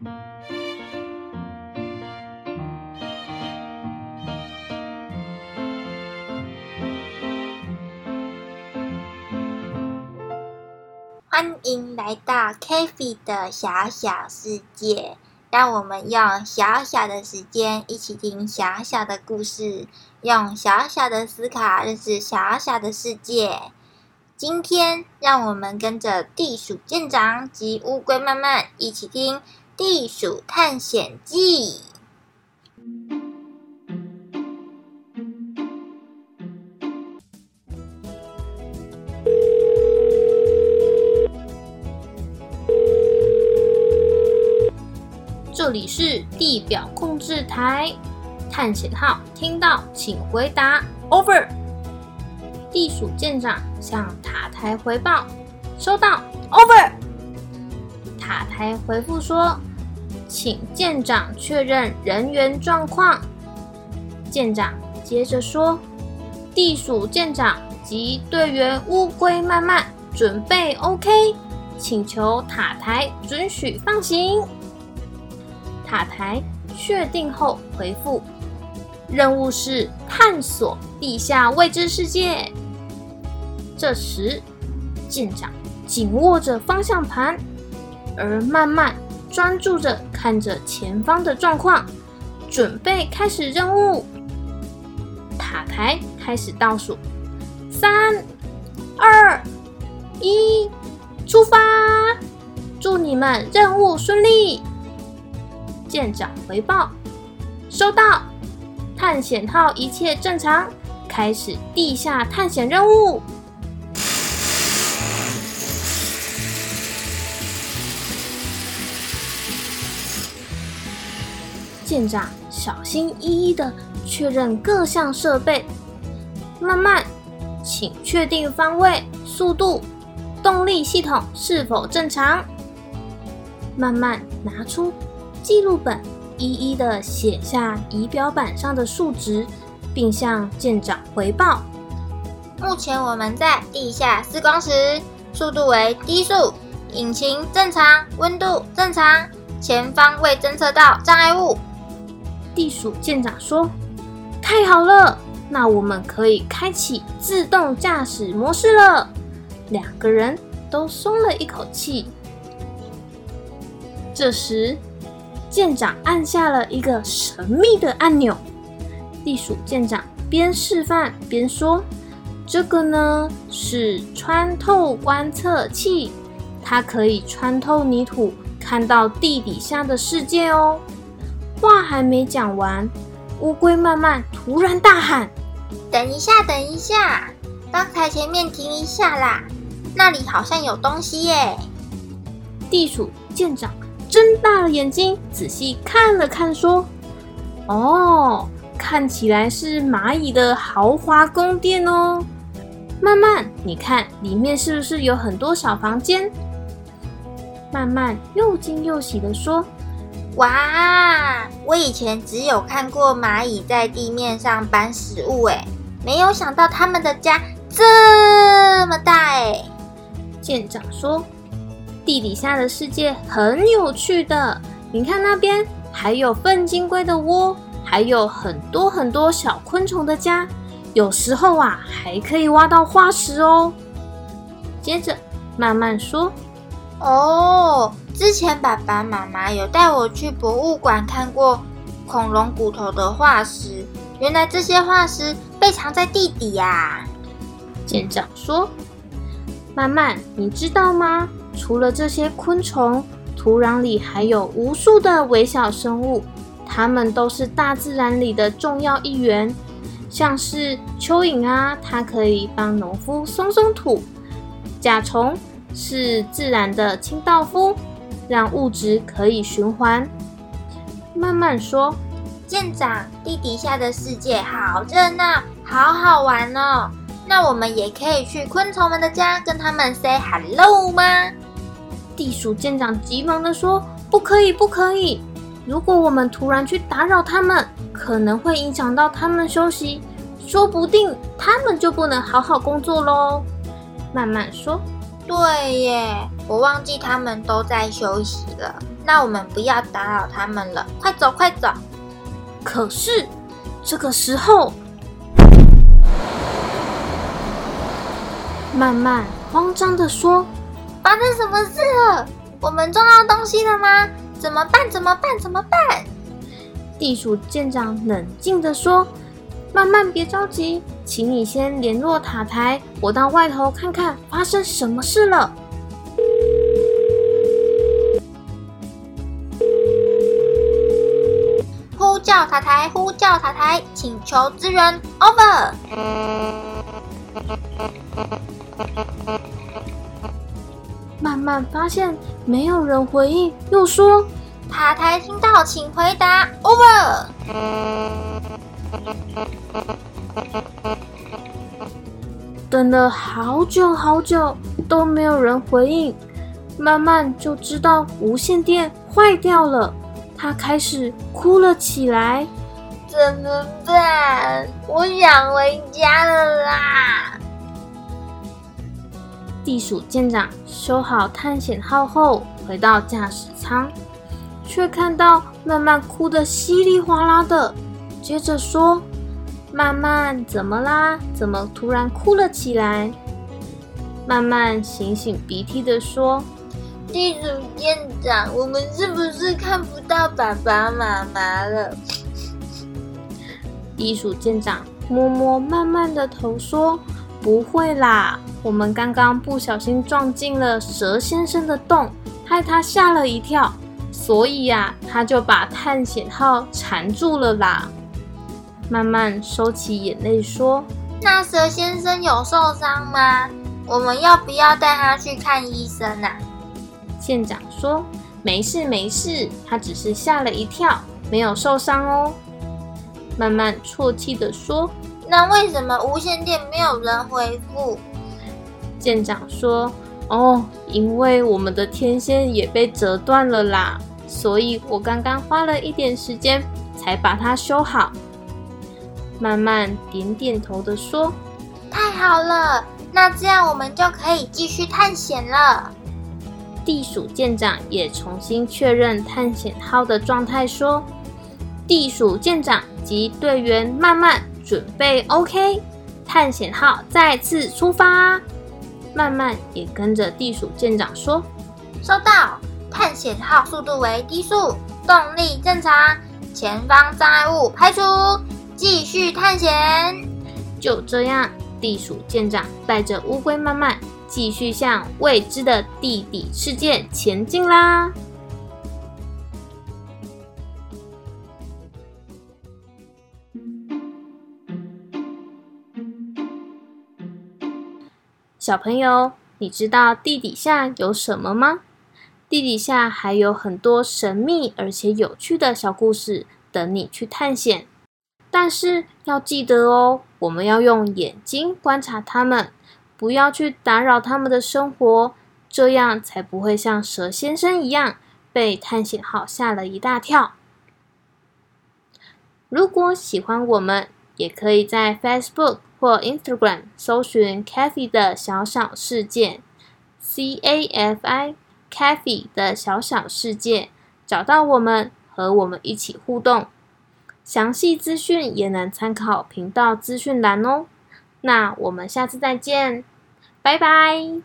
欢迎来到 k a f e 的小小世界，让我们用小小的时间一起听小小的故事，用小小的思考认识小小的世界。今天，让我们跟着地鼠舰长及乌龟慢慢一起听《地鼠探险记》。这里是地表控制台，探险号听到请回答，Over。地鼠舰长向塔台回报，收到，Over。塔台回复说，请舰长确认人员状况。舰长接着说，地鼠舰长及队员乌龟慢慢准备 OK，请求塔台准许放行。塔台确定后回复：“任务是探索地下未知世界。”这时，舰长紧握着方向盘，而慢慢专注着看着前方的状况，准备开始任务。塔台开始倒数：三、二、一，出发！祝你们任务顺利！舰长回报：收到，探险号一切正常，开始地下探险任务。舰长小心翼翼的确认各项设备，慢慢，请确定方位、速度、动力系统是否正常。慢慢拿出。记录本一一的写下仪表板上的数值，并向舰长回报。目前我们在地下四公时，速度为低速，引擎正常，温度正常，前方未侦测到障碍物。地鼠舰长说：“太好了，那我们可以开启自动驾驶模式了。”两个人都松了一口气。这时。舰长按下了一个神秘的按钮，地鼠舰长边示范边说：“这个呢是穿透观测器，它可以穿透泥土，看到地底下的世界哦。”话还没讲完，乌龟慢慢突然大喊：“等一下，等一下！刚才前面停一下啦，那里好像有东西耶！”地鼠舰长。睁大了眼睛，仔细看了看，说：“哦，看起来是蚂蚁的豪华宫殿哦。慢慢，你看里面是不是有很多小房间？”慢慢又惊又喜的说：“哇，我以前只有看过蚂蚁在地面上搬食物，哎，没有想到他们的家这么大，哎。”舰长说。地底下的世界很有趣的，你看那边还有笨金龟的窝，还有很多很多小昆虫的家，有时候啊还可以挖到化石哦。接着慢慢说，哦，之前爸爸妈妈有带我去博物馆看过恐龙骨头的化石，原来这些化石被藏在地底呀。舰长说，曼曼，你知道吗？除了这些昆虫，土壤里还有无数的微小生物，它们都是大自然里的重要一员。像是蚯蚓啊，它可以帮农夫松松土；甲虫是自然的清道夫，让物质可以循环。慢慢说，舰长，地底下的世界好热闹，好好玩哦。那我们也可以去昆虫们的家，跟他们 say hello 吗？地鼠舰长急忙的说：“不可以，不可以！如果我们突然去打扰他们，可能会影响到他们休息，说不定他们就不能好好工作喽。”慢慢说：“对耶，我忘记他们都在休息了。那我们不要打扰他们了，快走快走！可是这个时候，慢慢慌张的说：“发生什么事了？我们撞到东西了吗？怎么办？怎么办？怎么办？”地鼠舰长冷静的说：“慢慢，别着急，请你先联络塔台，我到外头看看发生什么事了。”呼叫塔台，呼叫塔台，请求支援，over。慢慢发现没有人回应，又说。塔台听到，请回答。Over。等了好久好久都没有人回应，慢慢就知道无线电坏掉了。他开始哭了起来。怎么办？我想回家了啦！地鼠舰长修好探险号后，回到驾驶舱。却看到慢慢哭得稀里哗啦的，接着说：“曼曼怎么啦？怎么突然哭了起来？”曼曼擤擤鼻涕的说：“地主舰长，我们是不是看不到爸爸妈妈了？”地鼠舰长摸摸曼曼的头说：“不会啦，我们刚刚不小心撞进了蛇先生的洞，害他吓了一跳。”所以呀，他就把探险号缠住了啦。慢慢收起眼泪说：“那蛇先生有受伤吗？我们要不要带他去看医生啊？”舰长说：“没事没事，他只是吓了一跳，没有受伤哦。”慢慢啜泣的说：“那为什么无线电没有人回复？”舰长说：“哦，因为我们的天线也被折断了啦。”所以我刚刚花了一点时间才把它修好。慢慢点点头的说：“太好了，那这样我们就可以继续探险了。”地鼠舰长也重新确认探险号的状态，说：“地鼠舰长及队员慢慢准备 OK，探险号再次出发。”慢慢也跟着地鼠舰长说：“收到。”探险号速度为低速，动力正常，前方障碍物排除，继续探险。就这样，地鼠舰长带着乌龟慢慢继续向未知的地底世界前进啦。小朋友，你知道地底下有什么吗？地底下还有很多神秘而且有趣的小故事等你去探险，但是要记得哦，我们要用眼睛观察它们，不要去打扰他们的生活，这样才不会像蛇先生一样被探险号吓了一大跳。如果喜欢我们，也可以在 Facebook 或 Instagram 搜寻 Cafi 的小小世界，C A F I。Kathy 的小小世界，找到我们，和我们一起互动。详细资讯也能参考频道资讯栏哦。那我们下次再见，拜拜。